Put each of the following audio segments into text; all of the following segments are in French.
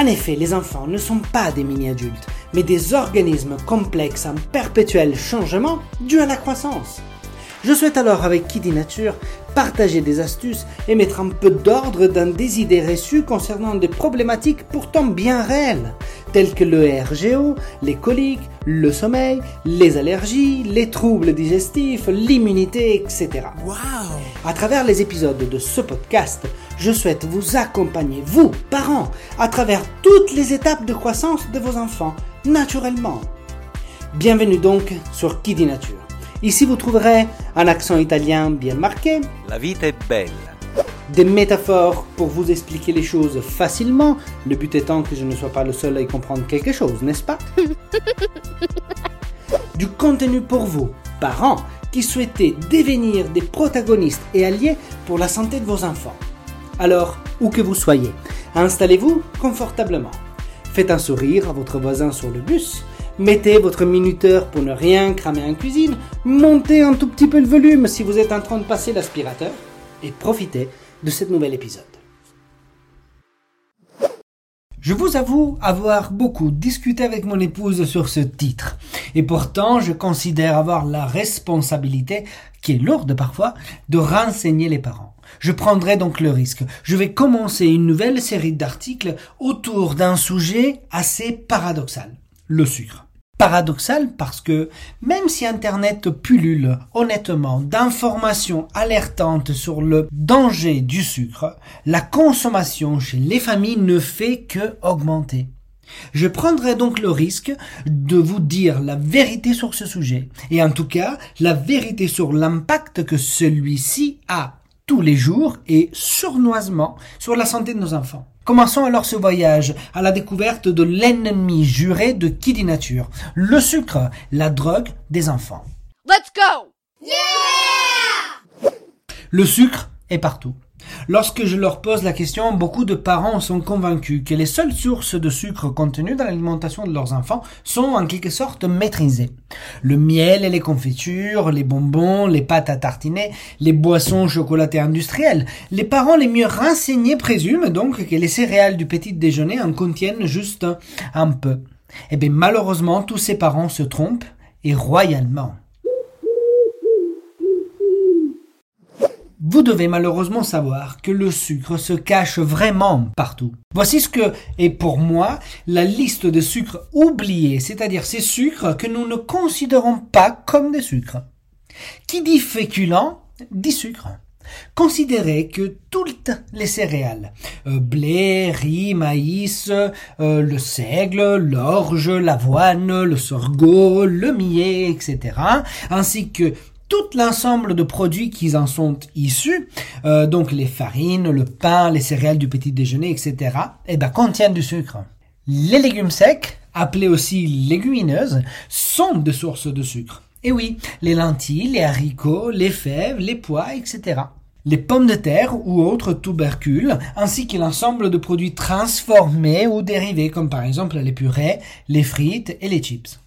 En effet, les enfants ne sont pas des mini-adultes, mais des organismes complexes en perpétuel changement dû à la croissance. Je souhaite alors avec Kiddy Nature partager des astuces et mettre un peu d'ordre dans des idées reçues concernant des problématiques pourtant bien réelles, telles que le RGO, les coliques, le sommeil, les allergies, les troubles digestifs, l'immunité, etc. À travers les épisodes de ce podcast, je souhaite vous accompagner, vous, parents, à travers toutes les étapes de croissance de vos enfants, naturellement. Bienvenue donc sur Kiddy Nature. Ici, vous trouverez un accent italien bien marqué, La vita è bella. des métaphores pour vous expliquer les choses facilement, le but étant que je ne sois pas le seul à y comprendre quelque chose, n'est-ce pas? Du contenu pour vous, parents, qui souhaitez devenir des protagonistes et alliés pour la santé de vos enfants. Alors, où que vous soyez, installez-vous confortablement. Faites un sourire à votre voisin sur le bus. Mettez votre minuteur pour ne rien cramer en cuisine. Montez un tout petit peu le volume si vous êtes en train de passer l'aspirateur. Et profitez de cet nouvel épisode. Je vous avoue avoir beaucoup discuté avec mon épouse sur ce titre. Et pourtant, je considère avoir la responsabilité, qui est lourde parfois, de renseigner les parents. Je prendrai donc le risque. Je vais commencer une nouvelle série d'articles autour d'un sujet assez paradoxal. Le sucre. Paradoxal parce que même si Internet pullule honnêtement d'informations alertantes sur le danger du sucre, la consommation chez les familles ne fait que augmenter. Je prendrai donc le risque de vous dire la vérité sur ce sujet, et en tout cas la vérité sur l'impact que celui-ci a tous les jours et sournoisement sur la santé de nos enfants. Commençons alors ce voyage à la découverte de l'ennemi juré de Kiddy Nature, le sucre, la drogue des enfants. Let's go! Le sucre est partout. Lorsque je leur pose la question, beaucoup de parents sont convaincus que les seules sources de sucre contenues dans l'alimentation de leurs enfants sont en quelque sorte maîtrisées. Le miel et les confitures, les bonbons, les pâtes à tartiner, les boissons chocolatées industrielles. Les parents les mieux renseignés présument donc que les céréales du petit déjeuner en contiennent juste un peu. Eh bien malheureusement, tous ces parents se trompent et royalement. Vous devez malheureusement savoir que le sucre se cache vraiment partout. Voici ce que est pour moi la liste de sucres oubliés, c'est-à-dire ces sucres que nous ne considérons pas comme des sucres. Qui dit féculent dit sucre. Considérez que toutes les céréales, euh, blé, riz, maïs, euh, le seigle, l'orge, l'avoine, le sorgho, le millet, etc., ainsi que tout l'ensemble de produits qui en sont issus, euh, donc les farines, le pain, les céréales du petit déjeuner, etc., eh ben, contiennent du sucre. Les légumes secs, appelés aussi légumineuses, sont des sources de sucre. Et oui, les lentilles, les haricots, les fèves, les pois, etc. Les pommes de terre ou autres tubercules, ainsi que l'ensemble de produits transformés ou dérivés, comme par exemple les purées, les frites et les chips.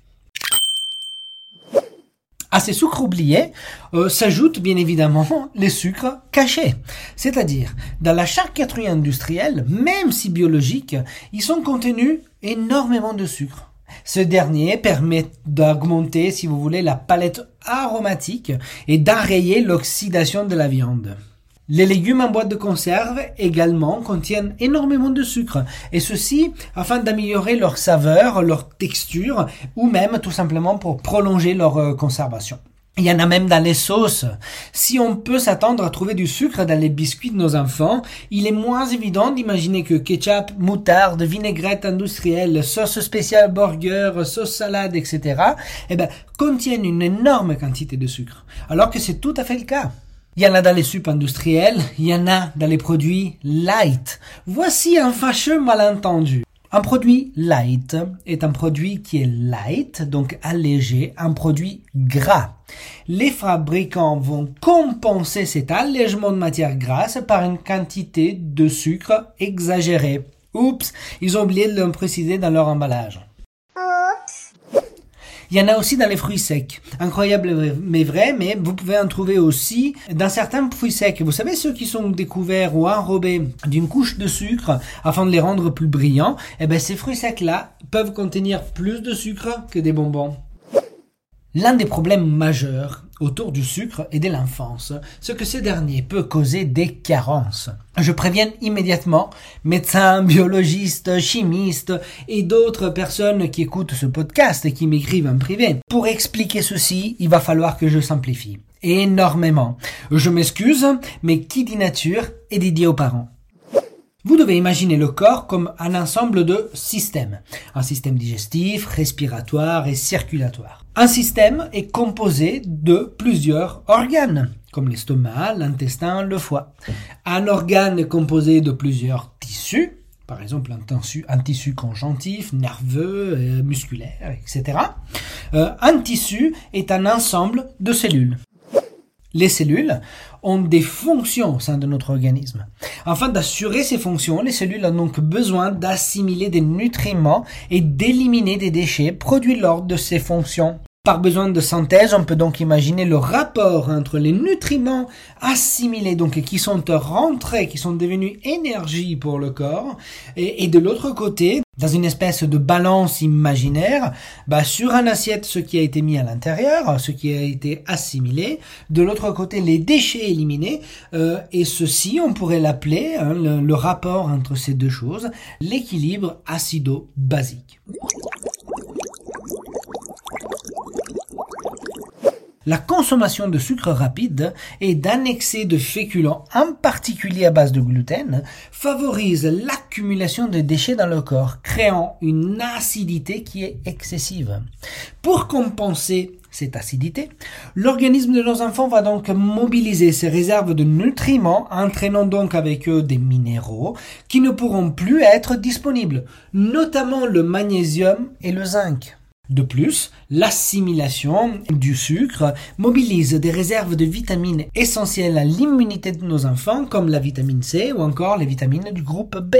À ces sucres oubliés euh, s'ajoutent bien évidemment les sucres cachés. C'est-à-dire, dans la charcuterie industrielle, même si biologique, ils sont contenus énormément de sucre. Ce dernier permet d'augmenter, si vous voulez, la palette aromatique et d'enrayer l'oxydation de la viande. Les légumes en boîte de conserve également contiennent énormément de sucre, et ceci afin d'améliorer leur saveur, leur texture, ou même tout simplement pour prolonger leur euh, conservation. Il y en a même dans les sauces. Si on peut s'attendre à trouver du sucre dans les biscuits de nos enfants, il est moins évident d'imaginer que ketchup, moutarde, vinaigrette industrielle, sauce spéciale burger, sauce salade, etc., eh ben, contiennent une énorme quantité de sucre. Alors que c'est tout à fait le cas. Il y en a dans les soupes industrielles, il y en a dans les produits light. Voici un fâcheux malentendu. Un produit light est un produit qui est light, donc allégé, un produit gras. Les fabricants vont compenser cet allègement de matière grasse par une quantité de sucre exagérée. Oups, ils ont oublié de le préciser dans leur emballage. Il y en a aussi dans les fruits secs. Incroyable mais vrai, mais vous pouvez en trouver aussi dans certains fruits secs. Vous savez ceux qui sont découverts ou enrobés d'une couche de sucre afin de les rendre plus brillants Eh bien ces fruits secs-là peuvent contenir plus de sucre que des bonbons. L'un des problèmes majeurs autour du sucre est de l'enfance, ce que ce dernier peut causer des carences. Je préviens immédiatement médecins, biologistes, chimistes et d'autres personnes qui écoutent ce podcast et qui m'écrivent en privé. Pour expliquer ceci, il va falloir que je simplifie. Énormément. Je m'excuse, mais qui dit nature est dédié aux parents. Vous devez imaginer le corps comme un ensemble de systèmes. Un système digestif, respiratoire et circulatoire. Un système est composé de plusieurs organes, comme l'estomac, l'intestin, le foie. Un organe est composé de plusieurs tissus, par exemple un tissu, un conjonctif, nerveux, euh, musculaire, etc. Euh, un tissu est un ensemble de cellules. Les cellules ont des fonctions au sein de notre organisme. Afin d'assurer ces fonctions, les cellules ont donc besoin d'assimiler des nutriments et d'éliminer des déchets produits lors de ces fonctions. Par besoin de synthèse, on peut donc imaginer le rapport entre les nutriments assimilés, donc qui sont rentrés, qui sont devenus énergie pour le corps, et, de l'autre côté, dans une espèce de balance imaginaire, bah, sur un assiette ce qui a été mis à l'intérieur, ce qui a été assimilé, de l'autre côté les déchets éliminés, euh, et ceci on pourrait l'appeler hein, le, le rapport entre ces deux choses, l'équilibre acido-basique. La consommation de sucre rapide et d'un excès de féculents, en particulier à base de gluten, favorise l'accumulation de déchets dans le corps, créant une acidité qui est excessive. Pour compenser cette acidité, l'organisme de nos enfants va donc mobiliser ses réserves de nutriments, entraînant donc avec eux des minéraux qui ne pourront plus être disponibles, notamment le magnésium et le zinc. De plus, l'assimilation du sucre mobilise des réserves de vitamines essentielles à l'immunité de nos enfants comme la vitamine C ou encore les vitamines du groupe B.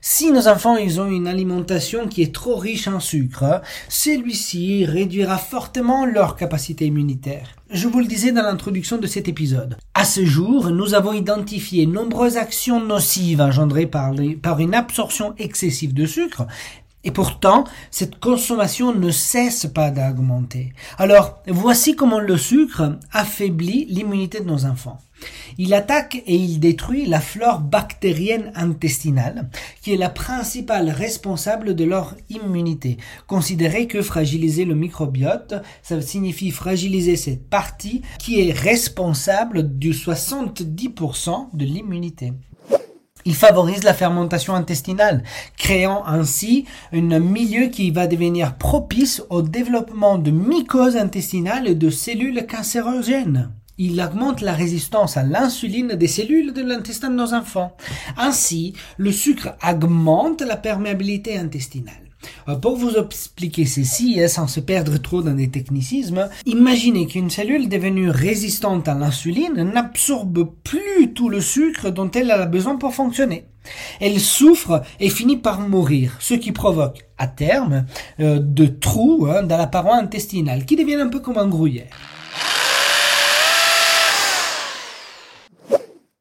Si nos enfants ont une alimentation qui est trop riche en sucre, celui-ci réduira fortement leur capacité immunitaire. Je vous le disais dans l'introduction de cet épisode. À ce jour, nous avons identifié nombreuses actions nocives engendrées par une absorption excessive de sucre et pourtant, cette consommation ne cesse pas d'augmenter. Alors, voici comment le sucre affaiblit l'immunité de nos enfants. Il attaque et il détruit la flore bactérienne intestinale, qui est la principale responsable de leur immunité. Considérez que fragiliser le microbiote, ça signifie fragiliser cette partie qui est responsable du 70% de l'immunité. Il favorise la fermentation intestinale, créant ainsi un milieu qui va devenir propice au développement de mycoses intestinales et de cellules cancérogènes. Il augmente la résistance à l'insuline des cellules de l'intestin de nos enfants. Ainsi, le sucre augmente la perméabilité intestinale. Euh, pour vous expliquer ceci, hein, sans se perdre trop dans des technicismes, imaginez qu'une cellule devenue résistante à l'insuline n'absorbe plus tout le sucre dont elle a besoin pour fonctionner. Elle souffre et finit par mourir, ce qui provoque, à terme, euh, de trous hein, dans la paroi intestinale qui deviennent un peu comme un gruyère.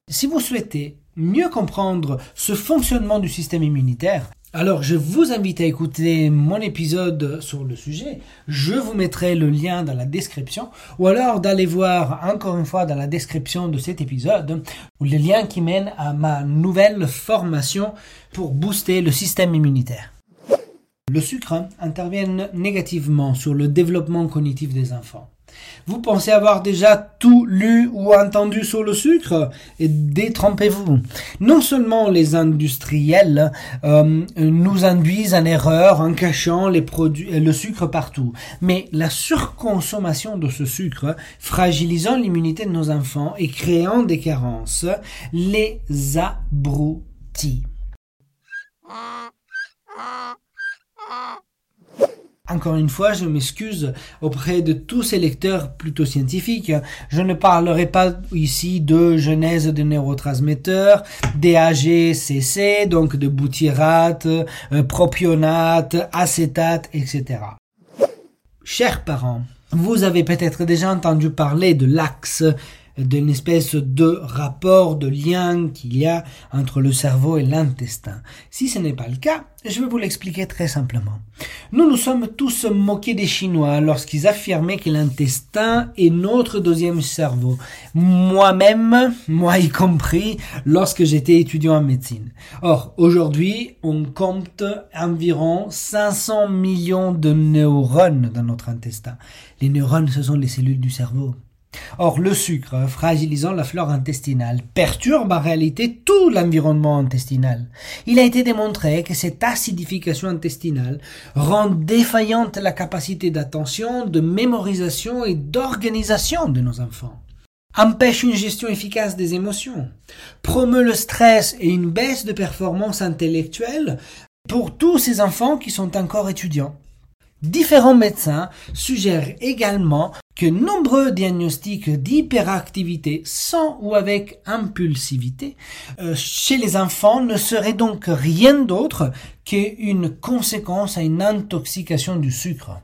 Si vous souhaitez mieux comprendre ce fonctionnement du système immunitaire, alors je vous invite à écouter mon épisode sur le sujet. Je vous mettrai le lien dans la description ou alors d'aller voir encore une fois dans la description de cet épisode le lien qui mène à ma nouvelle formation pour booster le système immunitaire. Le sucre intervient négativement sur le développement cognitif des enfants. Vous pensez avoir déjà tout lu ou entendu sur le sucre détrompez-vous. Non seulement les industriels euh, nous induisent en erreur en cachant les produits, le sucre partout, mais la surconsommation de ce sucre, fragilisant l'immunité de nos enfants et créant des carences, les abrutit. Encore une fois, je m'excuse auprès de tous ces lecteurs plutôt scientifiques. Je ne parlerai pas ici de genèse de neurotransmetteurs, DAGCC, donc de boutyrate, euh, propionate, acétate, etc. Chers parents, vous avez peut-être déjà entendu parler de l'axe d'une espèce de rapport, de lien qu'il y a entre le cerveau et l'intestin. Si ce n'est pas le cas, je vais vous l'expliquer très simplement. Nous nous sommes tous moqués des Chinois lorsqu'ils affirmaient que l'intestin est notre deuxième cerveau. Moi-même, moi y compris, lorsque j'étais étudiant en médecine. Or, aujourd'hui, on compte environ 500 millions de neurones dans notre intestin. Les neurones, ce sont les cellules du cerveau. Or, le sucre, fragilisant la flore intestinale, perturbe en réalité tout l'environnement intestinal. Il a été démontré que cette acidification intestinale rend défaillante la capacité d'attention, de mémorisation et d'organisation de nos enfants empêche une gestion efficace des émotions, promeut le stress et une baisse de performance intellectuelle pour tous ces enfants qui sont encore étudiants. Différents médecins suggèrent également que nombreux diagnostics d'hyperactivité sans ou avec impulsivité euh, chez les enfants ne seraient donc rien d'autre qu'une conséquence à une intoxication du sucre.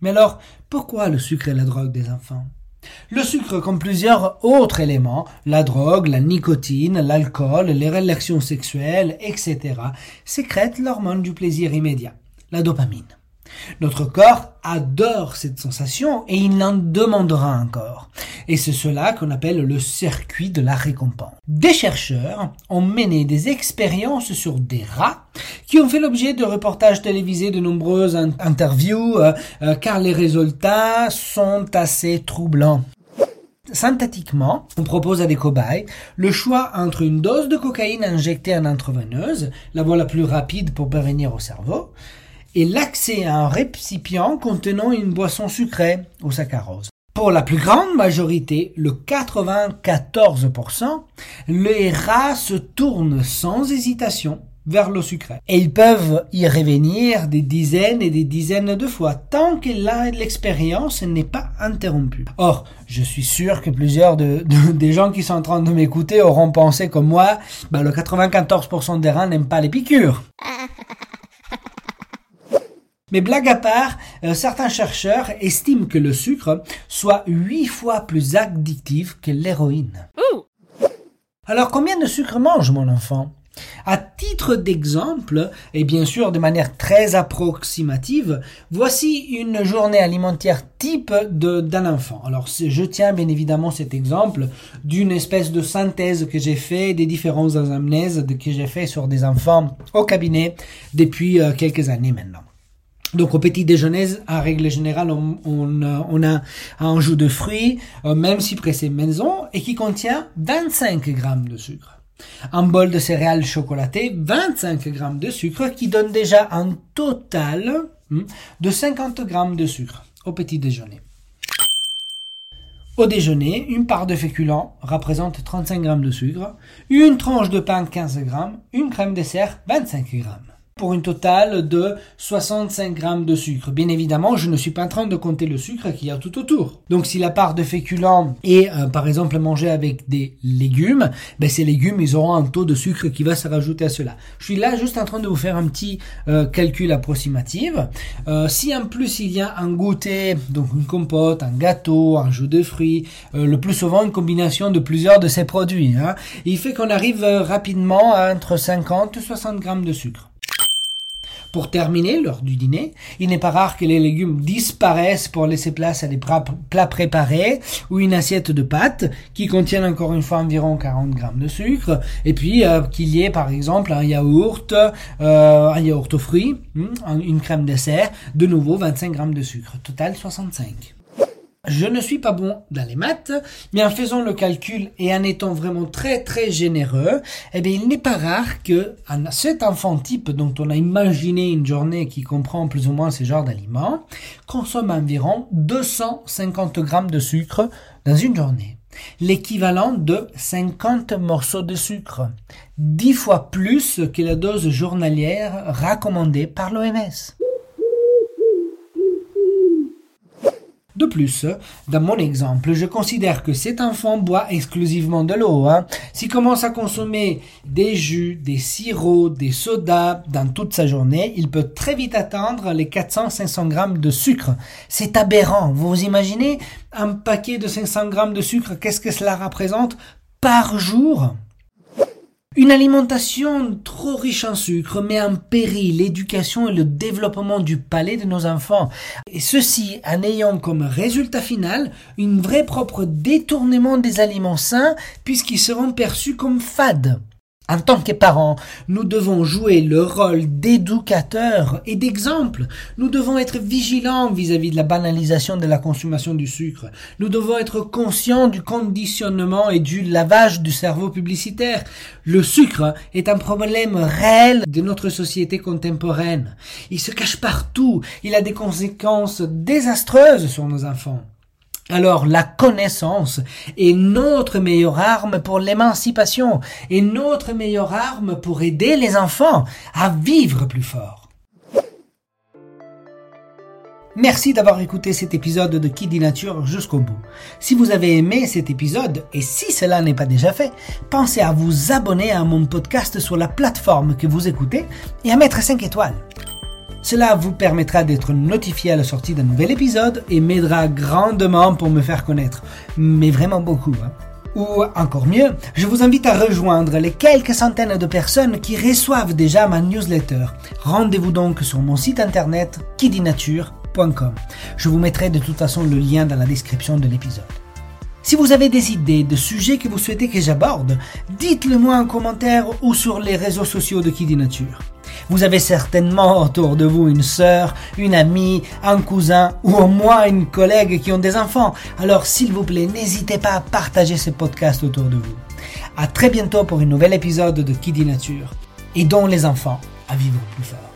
Mais alors, pourquoi le sucre est la drogue des enfants? Le sucre, comme plusieurs autres éléments, la drogue, la nicotine, l'alcool, les relations sexuelles, etc., sécrètent l'hormone du plaisir immédiat, la dopamine. Notre corps adore cette sensation et il en demandera encore. Et c'est cela qu'on appelle le circuit de la récompense. Des chercheurs ont mené des expériences sur des rats qui ont fait l'objet de reportages télévisés, de nombreuses interviews, euh, euh, car les résultats sont assez troublants. Synthétiquement, on propose à des cobayes le choix entre une dose de cocaïne injectée en intraveineuse, la voie la plus rapide pour parvenir au cerveau, et l'accès à un récipient contenant une boisson sucrée au saccharose. Pour la plus grande majorité, le 94%, les rats se tournent sans hésitation vers l'eau sucrée. Et ils peuvent y revenir des dizaines et des dizaines de fois tant que l'expérience n'est pas interrompue. Or, je suis sûr que plusieurs de, des gens qui sont en train de m'écouter auront pensé comme moi, bah, le 94% des rats n'aiment pas les piqûres. Mais blague à part, euh, certains chercheurs estiment que le sucre soit huit fois plus addictif que l'héroïne. Alors combien de sucre mange mon enfant? À titre d'exemple, et bien sûr de manière très approximative, voici une journée alimentaire type d'un enfant. Alors je tiens bien évidemment cet exemple d'une espèce de synthèse que j'ai fait des différentes anamnèses que j'ai fait sur des enfants au cabinet depuis euh, quelques années maintenant. Donc au petit déjeuner, en règle générale, on, on a un jus de fruits, euh, même si pressé maison, et qui contient 25 grammes de sucre. Un bol de céréales chocolatées, 25 grammes de sucre, qui donne déjà un total hmm, de 50 grammes de sucre au petit déjeuner. Au déjeuner, une part de féculent représente 35 grammes de sucre, une tranche de pain 15 grammes, une crème dessert 25 grammes. Pour une totale de 65 grammes de sucre. Bien évidemment, je ne suis pas en train de compter le sucre qu'il y a tout autour. Donc si la part de féculents est euh, par exemple mangée avec des légumes, ben, ces légumes ils auront un taux de sucre qui va se rajouter à cela. Je suis là juste en train de vous faire un petit euh, calcul approximatif. Euh, si en plus il y a un goûter, donc une compote, un gâteau, un jus de fruits, le plus souvent une combination de plusieurs de ces produits, hein, il fait qu'on arrive rapidement à entre 50 et 60 grammes de sucre. Pour terminer, lors du dîner, il n'est pas rare que les légumes disparaissent pour laisser place à des plats préparés ou une assiette de pâtes qui contiennent encore une fois environ 40 grammes de sucre et puis euh, qu'il y ait par exemple un yaourt, euh, un yaourt aux fruits, hmm, une crème dessert, de nouveau 25 grammes de sucre, total 65. Je ne suis pas bon dans les maths, mais en faisant le calcul et en étant vraiment très très généreux, eh bien, il n'est pas rare que cet enfant type dont on a imaginé une journée qui comprend plus ou moins ce genre d'aliments, consomme environ 250 grammes de sucre dans une journée. L'équivalent de 50 morceaux de sucre. 10 fois plus que la dose journalière recommandée par l'OMS. De plus, dans mon exemple, je considère que cet enfant boit exclusivement de l'eau. Hein. S'il commence à consommer des jus, des sirops, des sodas dans toute sa journée, il peut très vite atteindre les 400-500 grammes de sucre. C'est aberrant. Vous vous imaginez un paquet de 500 grammes de sucre, qu'est-ce que cela représente par jour? Une alimentation trop riche en sucre met en péril l'éducation et le développement du palais de nos enfants. Et ceci en ayant comme résultat final une vraie propre détournement des aliments sains puisqu'ils seront perçus comme fades. En tant que parents, nous devons jouer le rôle d'éducateur et d'exemple. Nous devons être vigilants vis-à-vis de la banalisation de la consommation du sucre. Nous devons être conscients du conditionnement et du lavage du cerveau publicitaire. Le sucre est un problème réel de notre société contemporaine. Il se cache partout. Il a des conséquences désastreuses sur nos enfants. Alors la connaissance est notre meilleure arme pour l'émancipation et notre meilleure arme pour aider les enfants à vivre plus fort. Merci d'avoir écouté cet épisode de Qui dit Nature jusqu'au bout. Si vous avez aimé cet épisode, et si cela n'est pas déjà fait, pensez à vous abonner à mon podcast sur la plateforme que vous écoutez et à mettre 5 étoiles. Cela vous permettra d'être notifié à la sortie d'un nouvel épisode et m'aidera grandement pour me faire connaître. Mais vraiment beaucoup. Hein. Ou encore mieux, je vous invite à rejoindre les quelques centaines de personnes qui reçoivent déjà ma newsletter. Rendez-vous donc sur mon site internet kidinature.com. Je vous mettrai de toute façon le lien dans la description de l'épisode. Si vous avez des idées de sujets que vous souhaitez que j'aborde, dites-le moi en commentaire ou sur les réseaux sociaux de Kidinature. Vous avez certainement autour de vous une sœur, une amie, un cousin ou au moins une collègue qui ont des enfants. Alors s'il vous plaît, n'hésitez pas à partager ce podcast autour de vous. À très bientôt pour un nouvel épisode de Qui dit Nature. Et dont les enfants à vivre plus fort.